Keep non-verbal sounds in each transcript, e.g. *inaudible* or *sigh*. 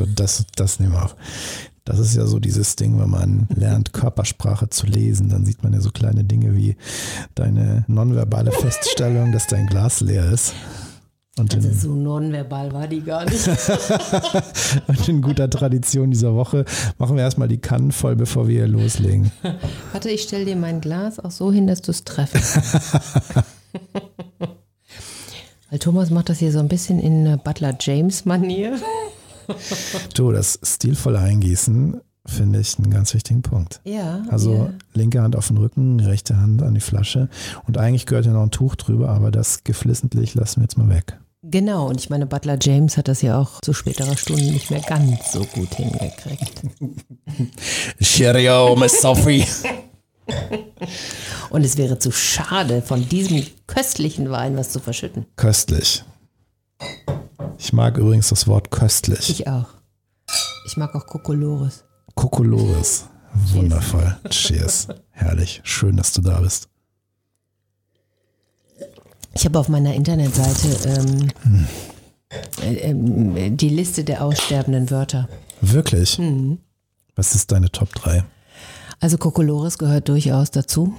So, das, das nehmen wir auf. Das ist ja so dieses Ding, wenn man lernt, Körpersprache zu lesen, dann sieht man ja so kleine Dinge wie deine nonverbale Feststellung, dass dein Glas leer ist. Und also in, so nonverbal war die gar nicht. *laughs* und in guter Tradition dieser Woche machen wir erstmal die Kannen voll, bevor wir hier loslegen. *laughs* Warte, ich stelle dir mein Glas auch so hin, dass du es treffst. *laughs* Weil Thomas macht das hier so ein bisschen in Butler James Manier. *laughs* du, das stilvolle Eingießen finde ich einen ganz wichtigen Punkt. Ja. Also ja. linke Hand auf den Rücken, rechte Hand an die Flasche. Und eigentlich gehört ja noch ein Tuch drüber, aber das geflissentlich lassen wir jetzt mal weg. Genau, und ich meine, Butler James hat das ja auch zu späterer Stunde nicht mehr ganz so gut hingekriegt. *laughs* Cheerio, Miss Sophie. Und es wäre zu schade, von diesem köstlichen Wein was zu verschütten. Köstlich. Ich mag übrigens das Wort köstlich. Ich auch. Ich mag auch Kokolores. Kokolores. Wundervoll. Cheers. Herrlich. Schön, dass du da bist. Ich habe auf meiner Internetseite ähm, hm. äh, die Liste der aussterbenden Wörter. Wirklich? Mhm. Was ist deine Top 3? Also Kokolores gehört durchaus dazu.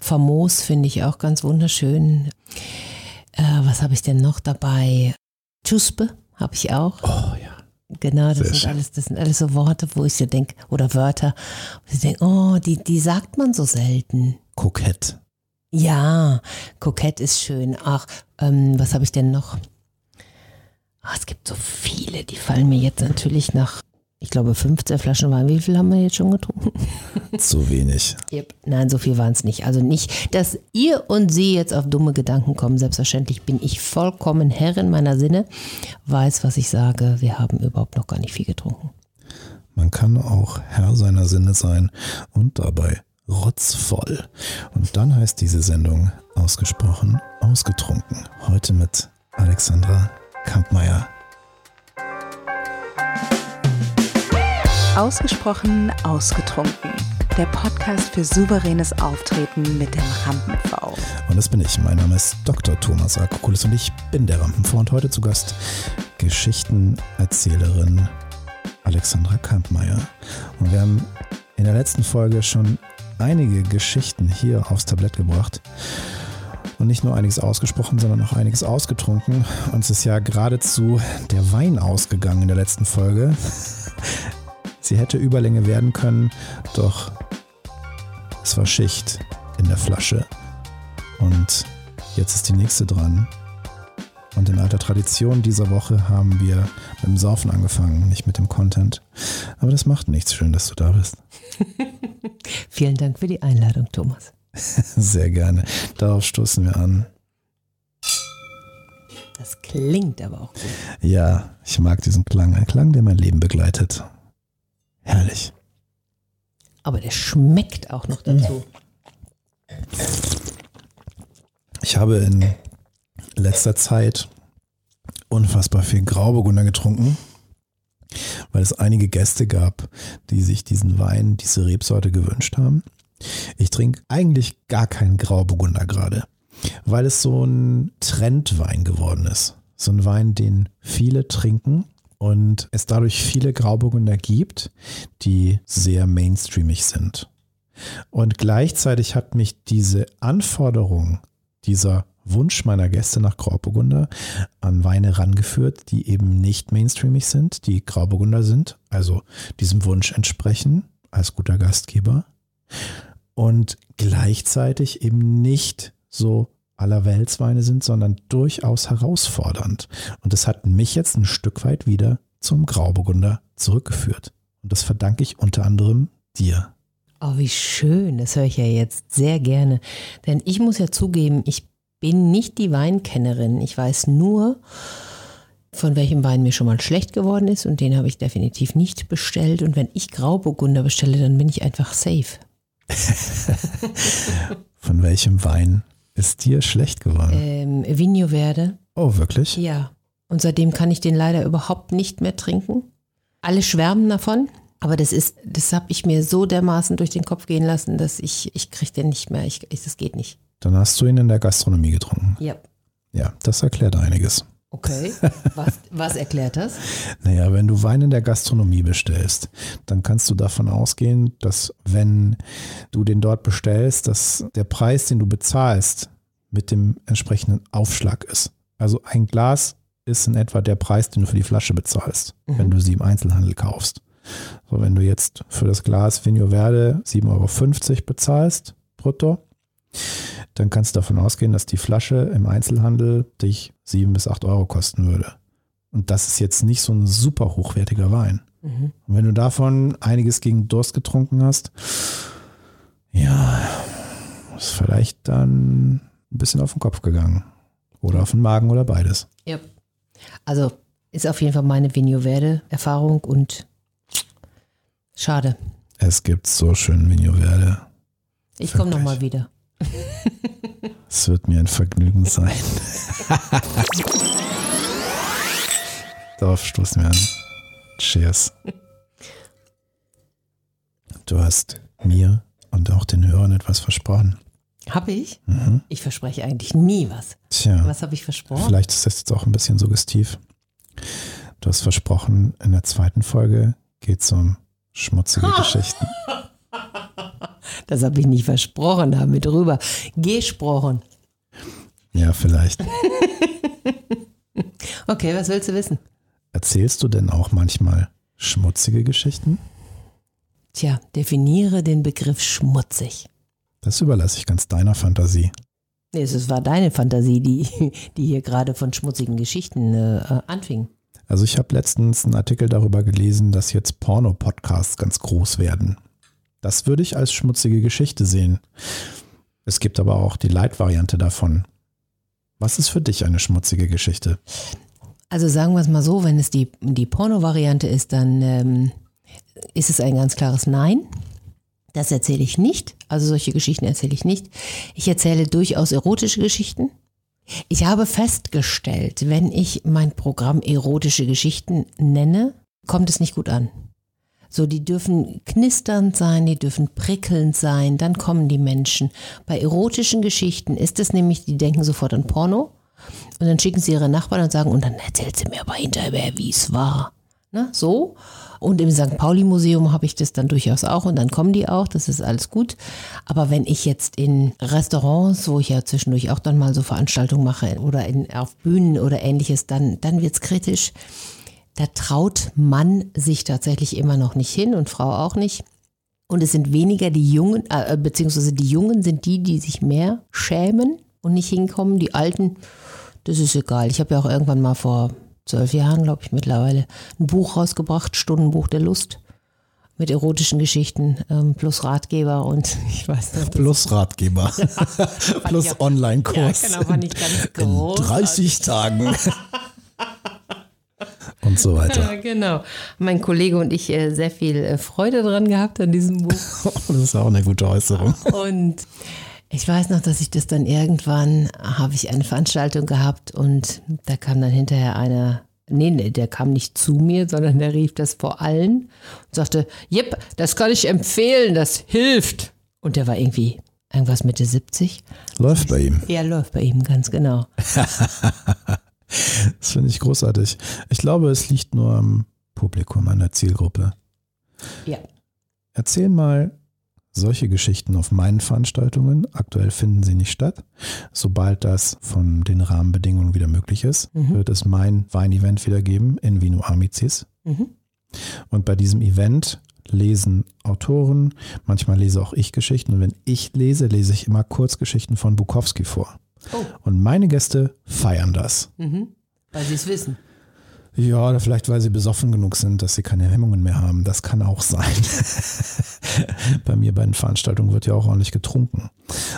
Famos finde ich auch ganz wunderschön. Äh, was habe ich denn noch dabei? Chuspe habe ich auch. Oh ja. Genau, das sind, alles, das sind alles so Worte, wo ich so denke, oder Wörter, wo ich denke, oh, die, die sagt man so selten. Kokett. Ja, kokett ist schön. Ach, ähm, was habe ich denn noch? Ach, es gibt so viele, die fallen mir jetzt natürlich nach ich glaube 15 Flaschen Wein. Wie viel haben wir jetzt schon getrunken? *laughs* Zu wenig. Yep. Nein, so viel waren es nicht. Also nicht, dass ihr und sie jetzt auf dumme Gedanken kommen. Selbstverständlich bin ich vollkommen Herrin meiner Sinne, weiß, was ich sage. Wir haben überhaupt noch gar nicht viel getrunken. Man kann auch Herr seiner Sinne sein und dabei rotzvoll. Und dann heißt diese Sendung ausgesprochen ausgetrunken. Heute mit Alexandra Kampmeier. Ausgesprochen ausgetrunken. Der Podcast für souveränes Auftreten mit dem Rampen-V. Und das bin ich. Mein Name ist Dr. Thomas Akokulis und ich bin der Rampen-V. Und heute zu Gast Geschichtenerzählerin Alexandra Kampmeier. Und wir haben in der letzten Folge schon einige Geschichten hier aufs Tablett gebracht. Und nicht nur einiges ausgesprochen, sondern auch einiges ausgetrunken. Uns ist ja geradezu der Wein ausgegangen in der letzten Folge. Sie hätte Überlänge werden können, doch es war Schicht in der Flasche. Und jetzt ist die nächste dran. Und in alter Tradition dieser Woche haben wir mit dem Saufen angefangen, nicht mit dem Content. Aber das macht nichts. Schön, dass du da bist. *laughs* Vielen Dank für die Einladung, Thomas. *laughs* Sehr gerne. Darauf stoßen wir an. Das klingt aber auch gut. Ja, ich mag diesen Klang. Ein Klang, der mein Leben begleitet. Herrlich. Aber der schmeckt auch noch dazu. Ich habe in letzter Zeit unfassbar viel Grauburgunder getrunken, weil es einige Gäste gab, die sich diesen Wein, diese Rebsorte gewünscht haben. Ich trinke eigentlich gar keinen Grauburgunder gerade, weil es so ein Trendwein geworden ist. So ein Wein, den viele trinken und es dadurch viele Grauburgunder gibt, die sehr mainstreamig sind. Und gleichzeitig hat mich diese Anforderung, dieser Wunsch meiner Gäste nach Grauburgunder an Weine rangeführt, die eben nicht mainstreamig sind, die Grauburgunder sind, also diesem Wunsch entsprechen als guter Gastgeber und gleichzeitig eben nicht so aller Weltsweine sind, sondern durchaus herausfordernd. Und das hat mich jetzt ein Stück weit wieder zum Grauburgunder zurückgeführt. Und das verdanke ich unter anderem dir. Oh, wie schön. Das höre ich ja jetzt sehr gerne. Denn ich muss ja zugeben, ich bin nicht die Weinkennerin. Ich weiß nur, von welchem Wein mir schon mal schlecht geworden ist und den habe ich definitiv nicht bestellt. Und wenn ich Grauburgunder bestelle, dann bin ich einfach safe. *laughs* *laughs* von welchem Wein ist dir schlecht geworden? Ähm, Vigno Verde. Oh, wirklich? Ja. Und seitdem kann ich den leider überhaupt nicht mehr trinken. Alle schwärmen davon, aber das ist, das habe ich mir so dermaßen durch den Kopf gehen lassen, dass ich, ich kriege den nicht mehr. Ich, ich, das geht nicht. Dann hast du ihn in der Gastronomie getrunken. Ja. Ja, das erklärt einiges. Okay. Was, was erklärt das? Naja, wenn du Wein in der Gastronomie bestellst, dann kannst du davon ausgehen, dass wenn du den dort bestellst, dass der Preis, den du bezahlst, mit dem entsprechenden Aufschlag ist. Also ein Glas ist in etwa der Preis, den du für die Flasche bezahlst, Mhm. wenn du sie im Einzelhandel kaufst. So, wenn du jetzt für das Glas Vigno Verde 7,50 Euro bezahlst, brutto, dann kannst du davon ausgehen, dass die Flasche im Einzelhandel dich 7 bis 8 Euro kosten würde. Und das ist jetzt nicht so ein super hochwertiger Wein. Mhm. Und wenn du davon einiges gegen Durst getrunken hast, ja, ist vielleicht dann ein bisschen auf den Kopf gegangen. Oder auf den Magen oder beides. Ja. Also ist auf jeden Fall meine Vigno Verde Erfahrung und schade. Es gibt so schön Vigno Verde. Ich komme nochmal wieder. *laughs* Es wird mir ein Vergnügen sein. *laughs* Darauf stoßen wir an. Cheers. Du hast mir und auch den Hörern etwas versprochen. Habe ich? Mhm. Ich verspreche eigentlich nie was. Tja. Was habe ich versprochen? Vielleicht ist das jetzt auch ein bisschen suggestiv. Du hast versprochen, in der zweiten Folge geht es um schmutzige *laughs* Geschichten. *laughs* Das habe ich nicht versprochen, da haben wir drüber gesprochen. Ja, vielleicht. *laughs* Okay, was willst du wissen? Erzählst du denn auch manchmal schmutzige Geschichten? Tja, definiere den Begriff schmutzig. Das überlasse ich ganz deiner Fantasie. Nee, es war deine Fantasie, die, *laughs* die hier gerade von schmutzigen Geschichten äh, anfing. Also ich habe letztens einen Artikel darüber gelesen, dass jetzt Porno-Podcasts ganz groß werden. Das würde ich als schmutzige Geschichte sehen. Es gibt aber auch die Light-Variante davon. Was ist für dich eine schmutzige Geschichte? Also sagen wir es mal so, wenn es die, die Porno-Variante ist, dann ähm, ist es ein ganz klares Nein. Das erzähle ich nicht. Also solche Geschichten erzähle ich nicht. Ich erzähle durchaus erotische Geschichten. Ich habe festgestellt, wenn ich mein Programm erotische Geschichten nenne, kommt es nicht gut an. So, die dürfen knisternd sein, die dürfen prickelnd sein, dann kommen die Menschen. Bei erotischen Geschichten ist es nämlich, die denken sofort an Porno. Und dann schicken sie ihre Nachbarn und sagen, und dann erzählt sie mir aber hinterher, wie es war. Ne? So. Und im St. Pauli-Museum habe ich das dann durchaus auch und dann kommen die auch, das ist alles gut. Aber wenn ich jetzt in Restaurants, wo ich ja zwischendurch auch dann mal so Veranstaltungen mache oder in, auf Bühnen oder ähnliches, dann, dann wird es kritisch. Da traut Mann sich tatsächlich immer noch nicht hin und Frau auch nicht. Und es sind weniger die Jungen, äh, beziehungsweise die Jungen sind die, die sich mehr schämen und nicht hinkommen. Die Alten, das ist egal. Ich habe ja auch irgendwann mal vor zwölf Jahren, glaube ich, mittlerweile ein Buch rausgebracht, Stundenbuch der Lust, mit erotischen Geschichten ähm, plus Ratgeber und *laughs* ich weiß nicht. Plus Ratgeber. *laughs* Plus ich auch- Online-Kurs. Ja, genau, fand ich ganz In groß. 30 Tagen. *laughs* Und so weiter. Ja, *laughs* genau. Mein Kollege und ich äh, sehr viel äh, Freude dran gehabt an diesem Buch. *laughs* Das ist auch eine gute Äußerung. Und ich weiß noch, dass ich das dann irgendwann, habe ich eine Veranstaltung gehabt und da kam dann hinterher einer, nee, nee, der kam nicht zu mir, sondern der rief das vor allen und sagte, Jep, das kann ich empfehlen, das hilft. Und der war irgendwie irgendwas Mitte 70. Läuft bei ihm. Ja, läuft bei ihm, ganz genau. *laughs* Das finde ich großartig. Ich glaube, es liegt nur am Publikum, an der Zielgruppe. Ja. Erzähl mal solche Geschichten auf meinen Veranstaltungen. Aktuell finden sie nicht statt. Sobald das von den Rahmenbedingungen wieder möglich ist, Mhm. wird es mein Wein-Event wieder geben in Vino Amicis. Mhm. Und bei diesem Event lesen Autoren, manchmal lese auch ich Geschichten. Und wenn ich lese, lese ich immer Kurzgeschichten von Bukowski vor. Oh. Und meine Gäste feiern das. Mhm. Weil sie es wissen. Ja, oder vielleicht, weil sie besoffen genug sind, dass sie keine Hemmungen mehr haben. Das kann auch sein. *laughs* bei mir bei den Veranstaltungen wird ja auch ordentlich getrunken.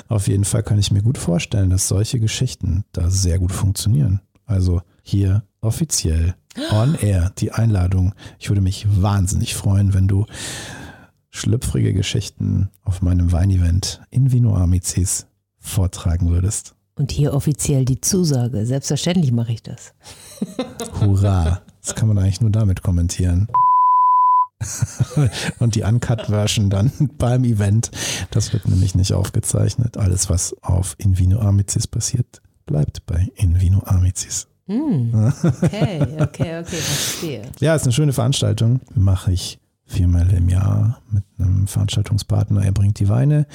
Auf jeden Fall kann ich mir gut vorstellen, dass solche Geschichten da sehr gut funktionieren. Also hier offiziell *gasps* on air die Einladung. Ich würde mich wahnsinnig freuen, wenn du schlüpfrige Geschichten auf meinem Weinevent in Vino Amicis vortragen würdest. Und hier offiziell die Zusage. Selbstverständlich mache ich das. Hurra! Das kann man eigentlich nur damit kommentieren. *laughs* Und die Uncut-Version dann beim Event. Das wird nämlich nicht aufgezeichnet. Alles, was auf Invino Amicis passiert, bleibt bei Invino Amicis. *laughs* Okay, okay, okay, verstehe. Ja, ist eine schöne Veranstaltung. Mache ich viermal im Jahr mit einem Veranstaltungspartner. Er bringt die Weine,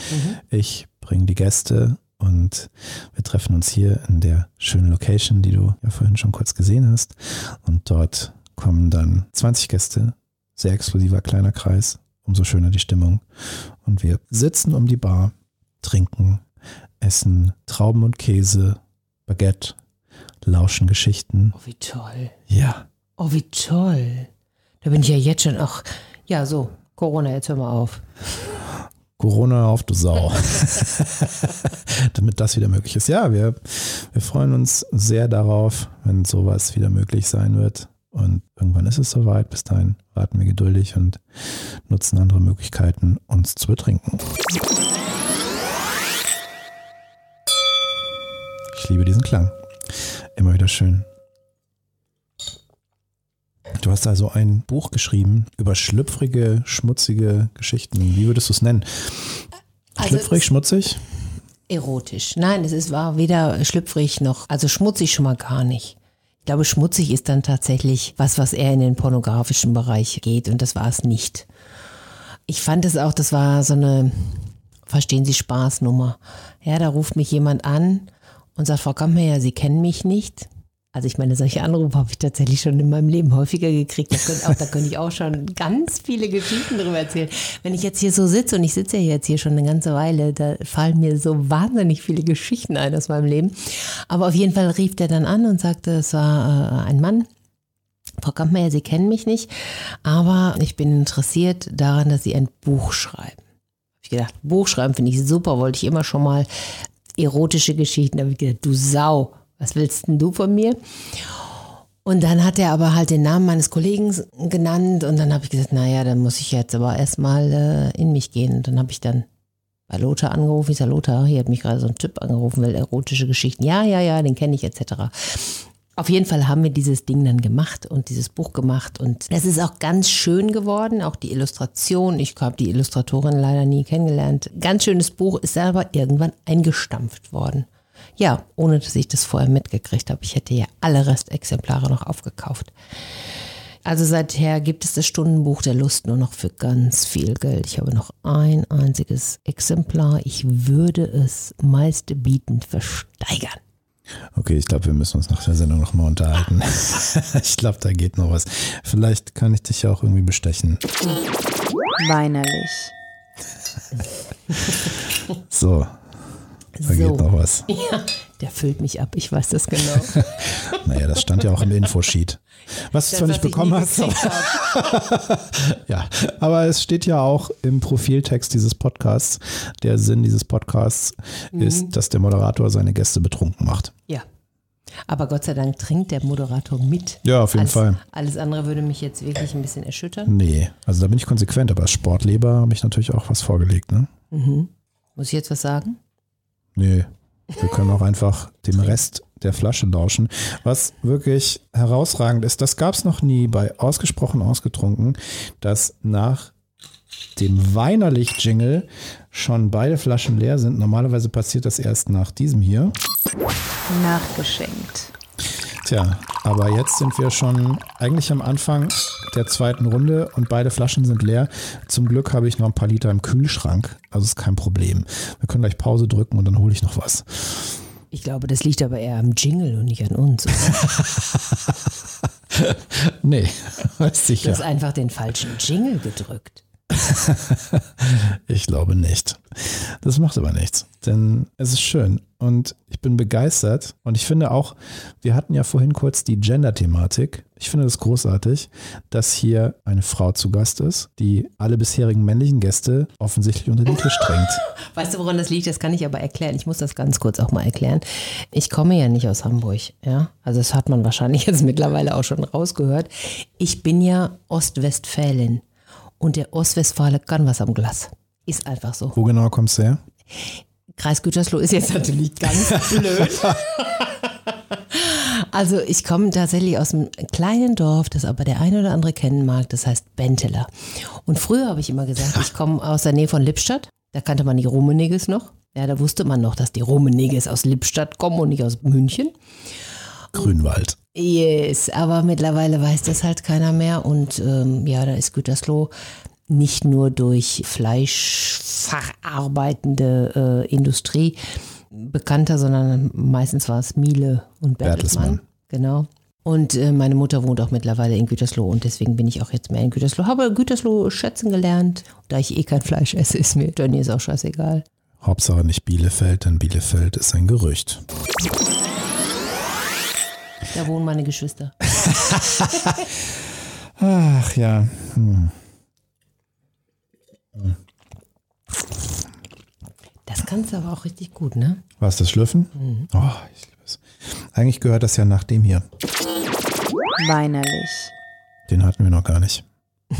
ich bringe die Gäste und wir treffen uns hier in der schönen Location, die du ja vorhin schon kurz gesehen hast. Und dort kommen dann 20 Gäste, sehr exklusiver kleiner Kreis, umso schöner die Stimmung. Und wir sitzen um die Bar, trinken, essen Trauben und Käse, Baguette, lauschen Geschichten. Oh, wie toll. Ja. Oh, wie toll. Da bin ich ja jetzt schon auch. Ja, so, Corona, jetzt hör mal auf. Corona auf, du Sau. *laughs* Damit das wieder möglich ist. Ja, wir, wir freuen uns sehr darauf, wenn sowas wieder möglich sein wird. Und irgendwann ist es soweit. Bis dahin warten wir geduldig und nutzen andere Möglichkeiten, uns zu betrinken. Ich liebe diesen Klang. Immer wieder schön. Du hast also ein Buch geschrieben über schlüpfrige, schmutzige Geschichten. Wie würdest du es nennen? Schlüpfrig, schmutzig? Erotisch. Nein, es ist, war weder schlüpfrig noch, also schmutzig schon mal gar nicht. Ich glaube, schmutzig ist dann tatsächlich was, was eher in den pornografischen Bereich geht und das war es nicht. Ich fand es auch, das war so eine, verstehen Sie, Spaßnummer. Ja, da ruft mich jemand an und sagt, Frau Kampmeier, Sie kennen mich nicht. Also ich meine, solche Anrufe habe ich tatsächlich schon in meinem Leben häufiger gekriegt. Da könnte, auch, da könnte ich auch schon ganz viele Geschichten drüber erzählen. Wenn ich jetzt hier so sitze und ich sitze ja jetzt hier schon eine ganze Weile, da fallen mir so wahnsinnig viele Geschichten ein aus meinem Leben. Aber auf jeden Fall rief der dann an und sagte, es war äh, ein Mann. Frau Kampmeier, Sie kennen mich nicht, aber ich bin interessiert daran, dass Sie ein Buch schreiben. Hab ich gedacht, Buch schreiben finde ich super, wollte ich immer schon mal erotische Geschichten. Da habe ich gedacht, du Sau, was willst denn du von mir? Und dann hat er aber halt den Namen meines Kollegen genannt und dann habe ich gesagt, naja, dann muss ich jetzt aber erstmal äh, in mich gehen. Und dann habe ich dann bei Lothar angerufen. Ich sage, Lothar, hier hat mich gerade so ein Typ angerufen, will erotische Geschichten. Ja, ja, ja, den kenne ich etc. Auf jeden Fall haben wir dieses Ding dann gemacht und dieses Buch gemacht und es ist auch ganz schön geworden, auch die Illustration. Ich habe die Illustratorin leider nie kennengelernt. Ganz schönes Buch ist aber irgendwann eingestampft worden. Ja, ohne dass ich das vorher mitgekriegt habe. Ich hätte ja alle Restexemplare noch aufgekauft. Also seither gibt es das Stundenbuch der Lust nur noch für ganz viel Geld. Ich habe noch ein einziges Exemplar. Ich würde es meistbietend versteigern. Okay, ich glaube, wir müssen uns nach der Sendung nochmal unterhalten. *laughs* ich glaube, da geht noch was. Vielleicht kann ich dich ja auch irgendwie bestechen. Weinerlich. So, da geht noch was. *laughs* Ja, der füllt mich ab. Ich weiß das genau. *laughs* Naja, das stand ja auch im Infosheet. Was du zwar nicht bekommen hast, *laughs* ja, aber es steht ja auch im Profiltext dieses Podcasts. Der Sinn dieses Podcasts Mhm. ist, dass der Moderator seine Gäste betrunken macht. Ja. Aber Gott sei Dank trinkt der Moderator mit. Ja, auf jeden alles, Fall. Alles andere würde mich jetzt wirklich ein bisschen erschüttern. Nee, also da bin ich konsequent, aber als Sportleber habe ich natürlich auch was vorgelegt, ne? Muss ich jetzt was sagen? Nee, wir können auch einfach dem Rest der Flasche lauschen. Was wirklich herausragend ist, das gab es noch nie bei Ausgesprochen Ausgetrunken, dass nach dem Weinerlich-Jingle schon beide Flaschen leer sind. Normalerweise passiert das erst nach diesem hier. Nachgeschenkt. Tja, aber jetzt sind wir schon eigentlich am Anfang der zweiten Runde und beide Flaschen sind leer. Zum Glück habe ich noch ein paar Liter im Kühlschrank, also ist kein Problem. Wir können gleich Pause drücken und dann hole ich noch was. Ich glaube, das liegt aber eher am Jingle und nicht an uns. *laughs* Nee, *laughs* Du sicher. hast einfach den falschen Jingle gedrückt. *laughs* Ich glaube nicht. Das macht aber nichts, denn es ist schön und ich bin begeistert und ich finde auch, wir hatten ja vorhin kurz die Gender-Thematik. Ich finde das großartig, dass hier eine Frau zu Gast ist, die alle bisherigen männlichen Gäste offensichtlich unter den Tisch drängt. *laughs* Weißt du, woran das liegt? Das kann ich aber erklären. Ich muss das ganz kurz auch mal erklären. Ich komme ja nicht aus Hamburg, ja. Also das hat man wahrscheinlich jetzt mittlerweile auch schon rausgehört. Ich bin ja Ostwestfälin. Und der Ostwestfale kann was am Glas. Ist einfach so. Wo genau kommst du her? Kreis Gütersloh ist jetzt natürlich ganz *laughs* blöd. Also ich komme tatsächlich aus einem kleinen Dorf, das aber der eine oder andere kennen mag, das heißt Benteler. Und früher habe ich immer gesagt, ich komme aus der Nähe von Lippstadt. Da kannte man die Rummeniges noch. Ja, da wusste man noch, dass die Rummeniges aus Lippstadt kommen und nicht aus München. Grünwald. Yes, aber mittlerweile weiß das halt keiner mehr. Und ähm, ja, da ist Gütersloh nicht nur durch fleischverarbeitende äh, Industrie bekannter, sondern meistens war es Miele und Bertelsmann. Bertelsmann. Genau. Und äh, meine Mutter wohnt auch mittlerweile in Gütersloh und deswegen bin ich auch jetzt mehr in Gütersloh. Habe Gütersloh schätzen gelernt. Da ich eh kein Fleisch esse, ist mir ist auch scheißegal. Hauptsache nicht Bielefeld, denn Bielefeld ist ein Gerücht. Da wohnen meine Geschwister. Ach ja. Hm. Das kannst du aber auch richtig gut, ne? Was, das Schlüffen? Oh, ich liebe es. Eigentlich gehört das ja nach dem hier. Weinerlich. Den hatten wir noch gar nicht. *laughs*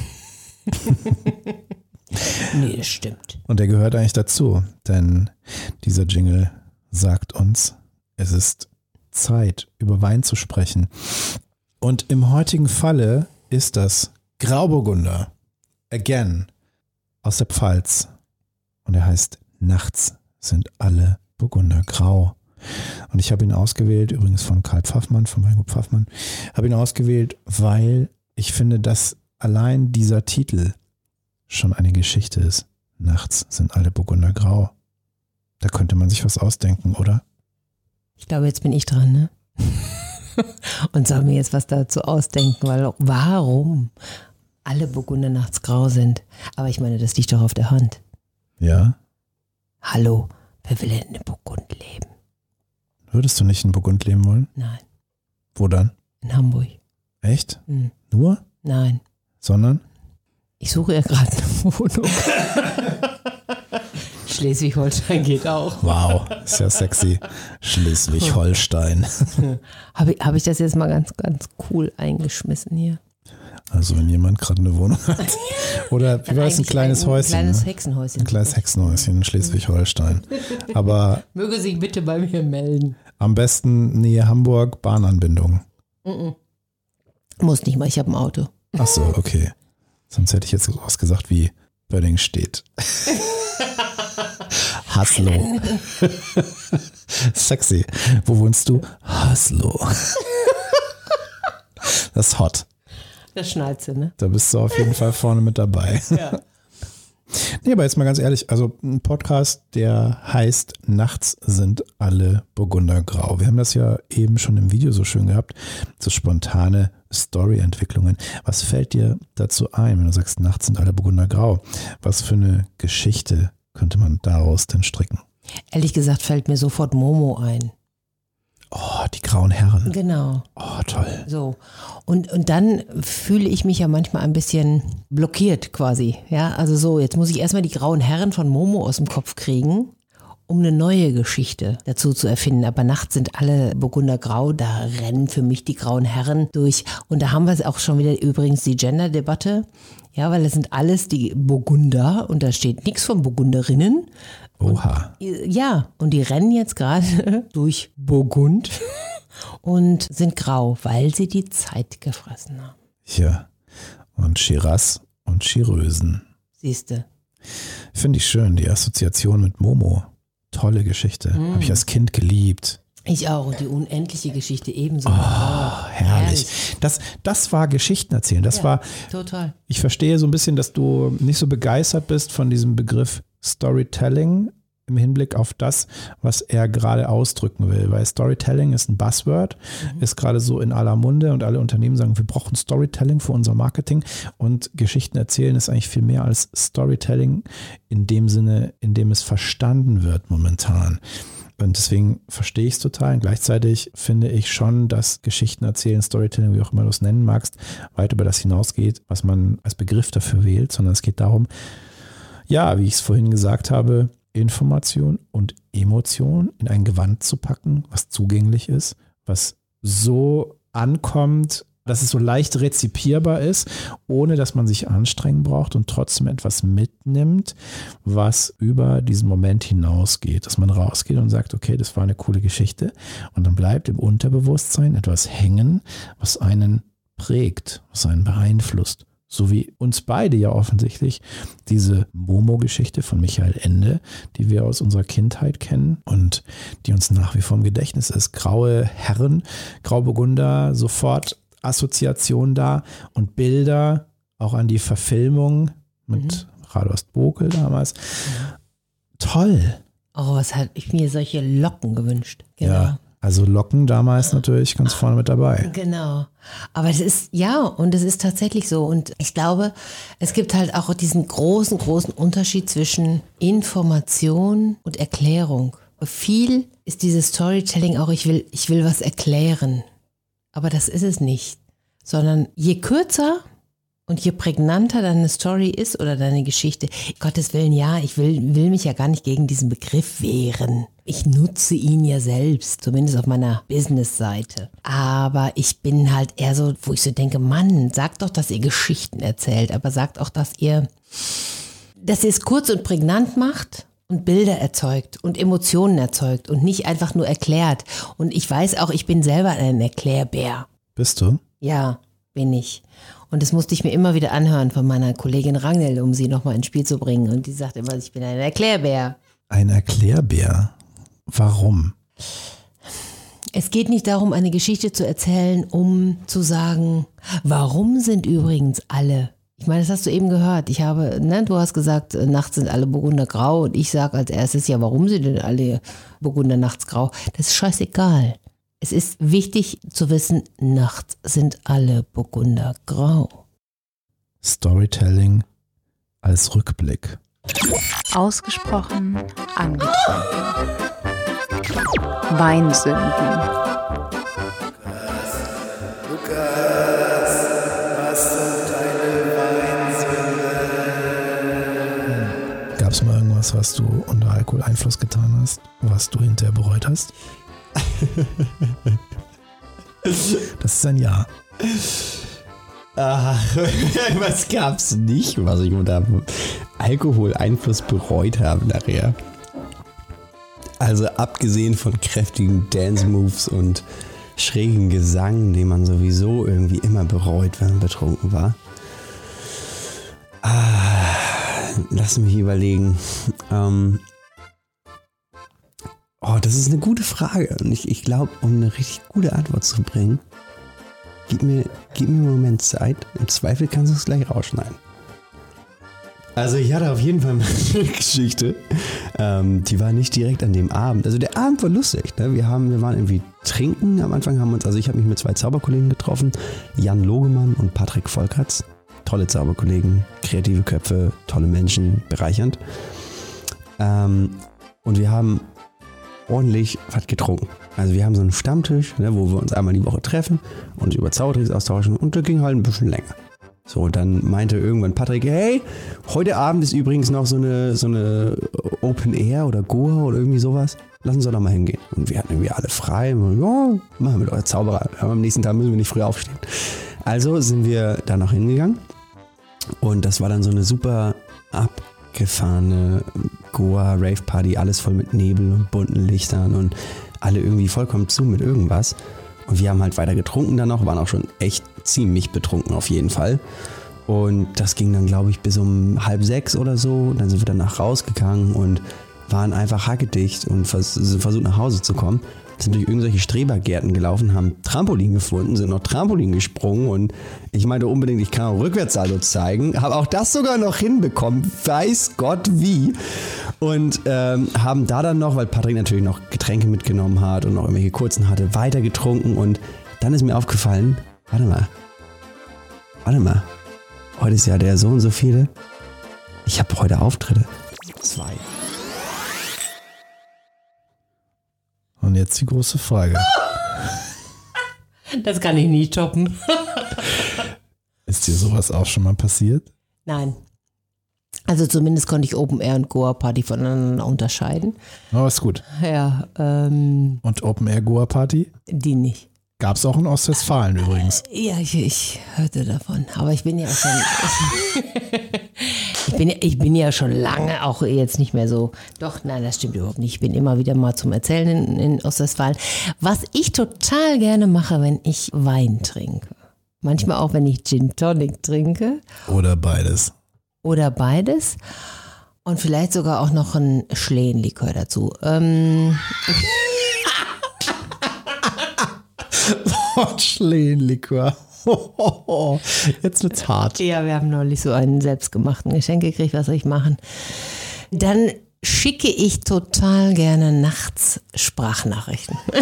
Nee, das stimmt. Und der gehört eigentlich dazu, denn dieser Jingle sagt uns, es ist Zeit, über Wein zu sprechen. Und im heutigen Falle ist das Grauburgunder, again, aus der Pfalz. Und er heißt Nachts sind alle Burgunder grau. Und ich habe ihn ausgewählt, übrigens von Karl Pfaffmann, von Weingut Pfaffmann, habe ihn ausgewählt, weil ich finde, dass allein dieser Titel schon eine Geschichte ist. Nachts sind alle Burgunder grau. Da könnte man sich was ausdenken, oder? Ich glaube, jetzt bin ich dran, ne? *laughs* Und soll mir jetzt was dazu ausdenken, weil warum alle Burgunder nachts grau sind. Aber ich meine, das liegt doch auf der Hand. Ja? Hallo, wer will denn in Burgund leben? Würdest du nicht in Burgund leben wollen? Nein, Wo dann? in Hamburg. Echt? Hm. Nur? Nein, Sondern? ich suche ja gerade eine Wohnung. *laughs* Schleswig-Holstein geht auch. Wow, ist ja sexy. Schleswig-Holstein. *laughs* Habe ich, hab ich das jetzt mal ganz, ganz cool eingeschmissen hier? Also wenn jemand gerade eine Wohnung hat. *laughs* Oder wie war es, ein kleines ein Häuschen? kleines ne? Hexenhäuschen. Ein kleines Hexenhäuschen in Schleswig-Holstein. Aber *laughs* Möge sich bitte bei mir melden. am besten Nähe Hamburg, Bahnanbindung. Muss nicht mal, ich habe ein Auto. Ach so, okay. Sonst hätte ich jetzt was gesagt wie Bödding steht. Haslo. *laughs* Sexy. Wo wohnst du? Haslo. Das ist hot. Das Schnalze, ne? Da bist du auf jeden Fall vorne mit dabei. *laughs* Ja. Nee, aber jetzt mal ganz ehrlich, also ein Podcast, der heißt Nachts sind alle Burgunder grau. Wir haben das ja eben schon im Video so schön gehabt, so spontane Story-Entwicklungen. Was fällt dir dazu ein, wenn du sagst, nachts sind alle Burgunder grau? Was für eine Geschichte könnte man daraus denn stricken? Ehrlich gesagt fällt mir sofort Momo ein. Oh, die grauen Herren. Genau. Oh, toll. So. Und, und dann fühle ich mich ja manchmal ein bisschen blockiert quasi. Ja, also so, jetzt muss ich erstmal die grauen Herren von Momo aus dem Kopf kriegen, um eine neue Geschichte dazu zu erfinden. Aber nachts sind alle Burgunder grau, da rennen für mich die grauen Herren durch. Und da haben wir auch schon wieder übrigens die Gender-Debatte. Ja, weil das sind alles die Burgunder und da steht nichts von Burgunderinnen. Oha. Ja, und die rennen jetzt gerade *laughs* durch Burgund *laughs* und sind grau, weil sie die Zeit gefressen haben. Ja. Und Shiraz und Chirösen. Siehste. Finde ich schön, die Assoziation mit Momo. Tolle Geschichte. Habe ich als Kind geliebt. Ich auch. Und die unendliche Geschichte ebenso. Oh, herrlich. Das, das war Geschichten erzählen. Das Ja. war, Total. ich verstehe so ein bisschen, dass du nicht so begeistert bist von diesem Begriff Storytelling im Hinblick auf das, was er gerade ausdrücken will. Weil Storytelling ist ein Buzzword, ist gerade so in aller Munde und alle Unternehmen sagen, wir brauchen Storytelling für unser Marketing und Geschichten erzählen ist eigentlich viel mehr als Storytelling in dem Sinne, in dem es verstanden wird momentan. Und deswegen verstehe ich es total. Und gleichzeitig finde ich schon, dass Geschichten erzählen, Storytelling, wie auch immer du es nennen magst, weit über das hinausgeht, was man als Begriff dafür wählt, sondern es geht darum, ja, wie ich es vorhin gesagt habe, Information und Emotion in ein Gewand zu packen, was zugänglich ist, was so ankommt, dass es so leicht rezipierbar ist, ohne dass man sich anstrengen braucht und trotzdem etwas mitnimmt, was über diesen Moment hinausgeht, dass man rausgeht und sagt, okay, das war eine coole Geschichte und dann bleibt im Unterbewusstsein etwas hängen, was einen prägt, was einen beeinflusst. So wie uns beide ja offensichtlich, diese Momo-Geschichte von Michael Ende, die wir aus unserer Kindheit kennen und die uns nach wie vor im Gedächtnis ist. Graue Herren, Grauburgunder, sofort Assoziation da und Bilder auch an die Verfilmung mit mhm. Radost Bokel damals. Toll. Oh, was hat ich mir solche Locken gewünscht. Genau. Ja. Also Locken damals natürlich ganz vorne mit dabei. Genau. Aber es ist, ja, und es ist tatsächlich so. Und ich glaube, es gibt halt auch diesen großen, großen Unterschied zwischen Information und Erklärung. Viel ist dieses Storytelling auch, ich will, ich will was erklären. Aber das ist es nicht. Sondern je kürzer und je prägnanter deine Story ist oder deine Geschichte, Gottes Willen, ja, ich will, will mich ja gar nicht gegen diesen Begriff wehren. Ich nutze ihn ja selbst, zumindest auf meiner Business-Seite. Aber ich bin halt eher so, wo ich so denke, Mann, sagt doch, dass ihr Geschichten erzählt, aber sagt auch, dass ihr, dass ihr es kurz und prägnant macht und Bilder erzeugt und Emotionen erzeugt und nicht einfach nur erklärt. Und ich weiß auch, ich bin selber ein Erklärbär. Bist du? Ja, bin ich. Und das musste ich mir immer wieder anhören von meiner Kollegin Rangel, um sie nochmal ins Spiel zu bringen. Und die sagt immer, ich bin ein Erklärbär. Ein Erklärbär? Warum? Es geht nicht darum, eine Geschichte zu erzählen, um zu sagen, warum sind übrigens alle. Ich meine, das hast du eben gehört. Ich habe, ne, du hast gesagt, nachts sind alle Burgunder grau und ich sage als erstes, ja, warum sind denn alle Burgunder nachts grau? Das ist scheißegal. Es ist wichtig zu wissen, nachts sind alle Burgunder grau. Storytelling als Rückblick. Ausgesprochen angetrunken. Weinsünden. Lukas, was sind deine Weinsünden? Gab es mal irgendwas, was du unter Alkoholeinfluss getan hast, was du hinterher bereut hast? *laughs* das ist ein Ja. Ach, *laughs* was gab's nicht, was ich unter Alkoholeinfluss bereut habe nachher? Also abgesehen von kräftigen Dance-Moves und schrägen Gesang, den man sowieso irgendwie immer bereut, wenn man betrunken war. Ah, lass mich überlegen. Ähm, oh, das ist eine gute Frage. Und ich, ich glaube, um eine richtig gute Antwort zu bringen, gib mir, gib mir einen Moment Zeit. Im Zweifel kannst du es gleich rausschneiden. Also ich hatte auf jeden Fall *laughs* eine Geschichte. Ähm, die war nicht direkt an dem Abend. Also der Abend war lustig. Ne? Wir, haben, wir waren irgendwie trinken am Anfang. haben uns, Also ich habe mich mit zwei Zauberkollegen getroffen. Jan Logemann und Patrick Volkerts. Tolle Zauberkollegen, kreative Köpfe, tolle Menschen, bereichernd. Ähm, und wir haben ordentlich was getrunken. Also wir haben so einen Stammtisch, ne, wo wir uns einmal die Woche treffen und über Zaubertricks austauschen. Und der ging halt ein bisschen länger. So, dann meinte irgendwann Patrick, hey, heute Abend ist übrigens noch so eine, so eine Open Air oder Goa oder irgendwie sowas. Lass uns doch mal hingehen. Und wir hatten irgendwie alle frei. Und, ja, machen wir doch, Zauberer. Aber am nächsten Tag müssen wir nicht früh aufstehen. Also sind wir da noch hingegangen. Und das war dann so eine super abgefahrene Goa-Rave-Party. Alles voll mit Nebel und bunten Lichtern und alle irgendwie vollkommen zu mit irgendwas. Und wir haben halt weiter getrunken dann noch, waren auch schon echt ziemlich betrunken auf jeden Fall. Und das ging dann, glaube ich, bis um halb sechs oder so. Dann sind wir danach rausgegangen und waren einfach hackedicht und vers versucht nach Hause zu kommen. Sind durch irgendwelche Strebergärten gelaufen, haben Trampolin gefunden, sind noch Trampolin gesprungen und ich meinte unbedingt, ich kann auch Rückwärtssalto zeigen. Habe auch das sogar noch hinbekommen, weiß Gott wie. Und ähm, haben da dann noch, weil Patrick natürlich noch Getränke mitgenommen hat und noch irgendwelche kurzen hatte, weiter getrunken. Und dann ist mir aufgefallen, warte mal, warte mal, heute ist ja der so und so viele. Ich habe heute Auftritte. Zwei. Und jetzt die große Frage. Das kann ich nie toppen. Ist dir sowas auch schon mal passiert? Nein. Also zumindest konnte ich Open Air und Goa Party voneinander unterscheiden. Aber ist gut. Ja. Ähm, und Open Air Goa Party? Die nicht. Gab es auch in Ostwestfalen übrigens. Ja, ich, ich, hörte davon. Aber ich bin ja schon. ich, bin, ich bin ja schon lange auch jetzt nicht mehr so. Doch, nein, das stimmt überhaupt nicht. Ich bin immer wieder mal zum Erzählen in, in Ostwestfalen. Was ich total gerne mache, wenn ich Wein trinke Manchmal auch, wenn ich Gin Tonic trinke Oder beides. oder beides. Und vielleicht sogar auch noch ein Schlehenlikör dazu. Ähm, *laughs* *laughs* Schlehenlikör. *laughs* Jetzt wird's hart. ja, wir haben neulich so einen selbstgemachten Geschenk gekriegt. Was soll ich machen? Dann schicke ich total gerne nachts Sprachnachrichten. *laughs*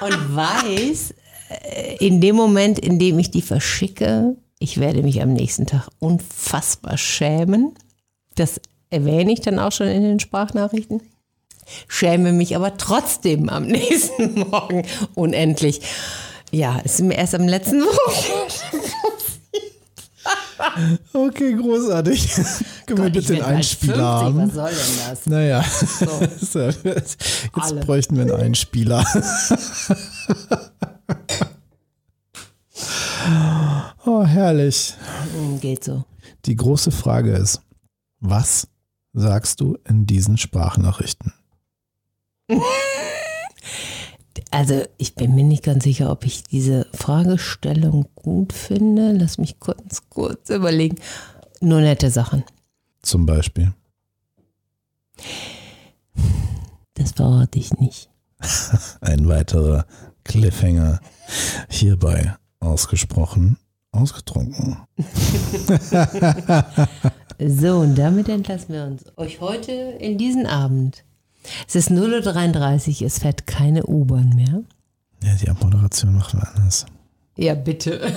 Und weiß, äh, in dem Moment, in dem ich die verschicke, ich werde mich am nächsten Tag unfassbar schämen. Das erwähne ich dann auch schon in den Sprachnachrichten. Schäme mich aber trotzdem am *laughs* nächsten Morgen unendlich. Ja, ist mir erst am letzten Wochenende. *laughs* Okay, großartig. *laughs* Können wir bitte einen Einspieler 50, haben? Was soll denn das? Naja, So. jetzt Alle. bräuchten wir einen Einspieler. oh, herrlich. Hm, Geht so. Die große Frage ist, was sagst du in diesen Sprachnachrichten? *laughs* Also ich bin mir nicht ganz sicher, ob ich diese Fragestellung gut finde. Lass mich kurz, kurz überlegen. Nur nette Sachen. Zum Beispiel. Das verrate ich nicht. *laughs* Ein weiterer Cliffhanger hierbei ausgesprochen, ausgetrunken. *laughs* So, und damit entlassen wir uns euch heute in diesen Abend. Es ist 0.33 Uhr, es fährt keine U-Bahn mehr. Ja, die Abmoderation machen wir anders. Ja, bitte.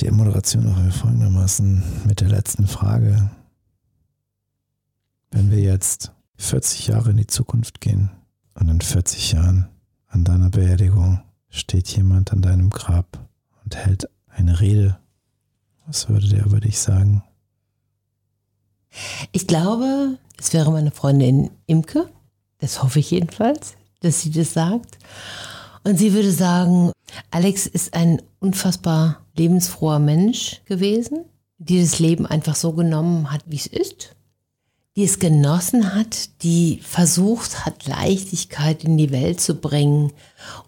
Die Moderation machen wir folgendermaßen mit der letzten Frage. Wenn wir jetzt 40 Jahre in die Zukunft gehen und in 40 Jahren an deiner Beerdigung steht jemand an deinem Grab und hält eine Rede, was würde der über dich sagen? Ich glaube, es wäre meine Freundin Imke. Das hoffe ich jedenfalls, dass sie das sagt. Und sie würde sagen, Alex ist ein unfassbar lebensfroher Mensch gewesen, die das Leben einfach so genommen hat, wie es ist. Die es genossen hat, die versucht hat, Leichtigkeit in die Welt zu bringen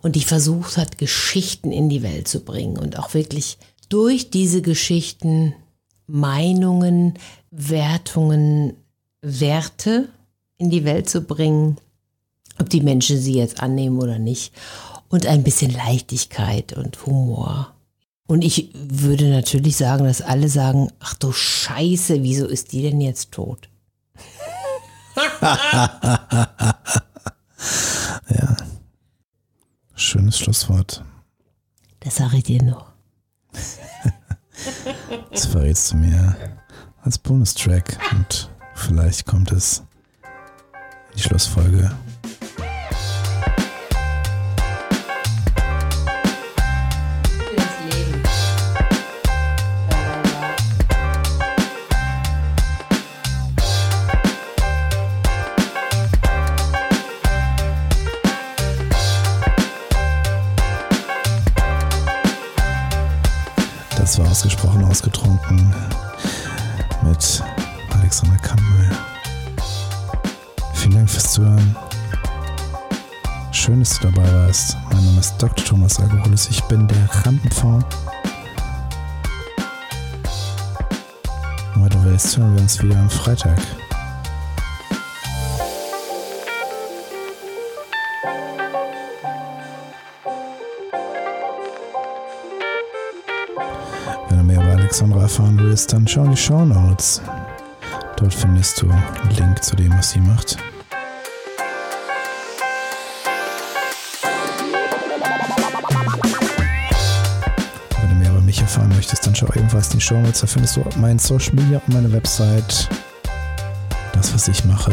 und die versucht hat, Geschichten in die Welt zu bringen und auch wirklich durch diese Geschichten Meinungen, Wertungen, Werte in die Welt zu bringen, ob die Menschen sie jetzt annehmen oder nicht. Und ein bisschen Leichtigkeit und Humor. Und ich würde natürlich sagen, dass alle sagen, ach du Scheiße, wieso ist die denn jetzt tot? *laughs* Schönes Schlusswort. Das sage ich dir noch. Das verrätst du mir als Bonustrack und vielleicht kommt es in die Schlussfolge. Warst. Mein Name ist Dr. Thomas Alkoholis. Ich bin der wenn du willst, hören wir uns wieder am Freitag. Wenn du mehr über Alexandra erfahren willst, dann schau in die Show Notes. Dort findest du einen Link zu dem, was sie macht. Erfahren möchtest, dann schau ebenfalls in die Show Notes. Da findest du meinen Social Media und meine Website. Das, was ich mache.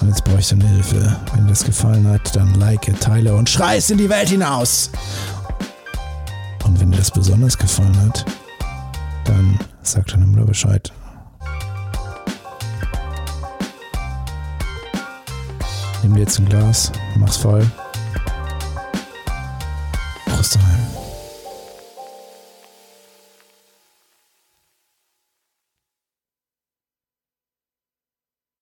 Und jetzt brauche ich deine Hilfe. Wenn dir das gefallen hat, dann like, teile und schrei es in die Welt hinaus. Und wenn dir das besonders gefallen hat, dann sag deiner Mutter Bescheid. Nimm dir jetzt ein Glas, mach's voll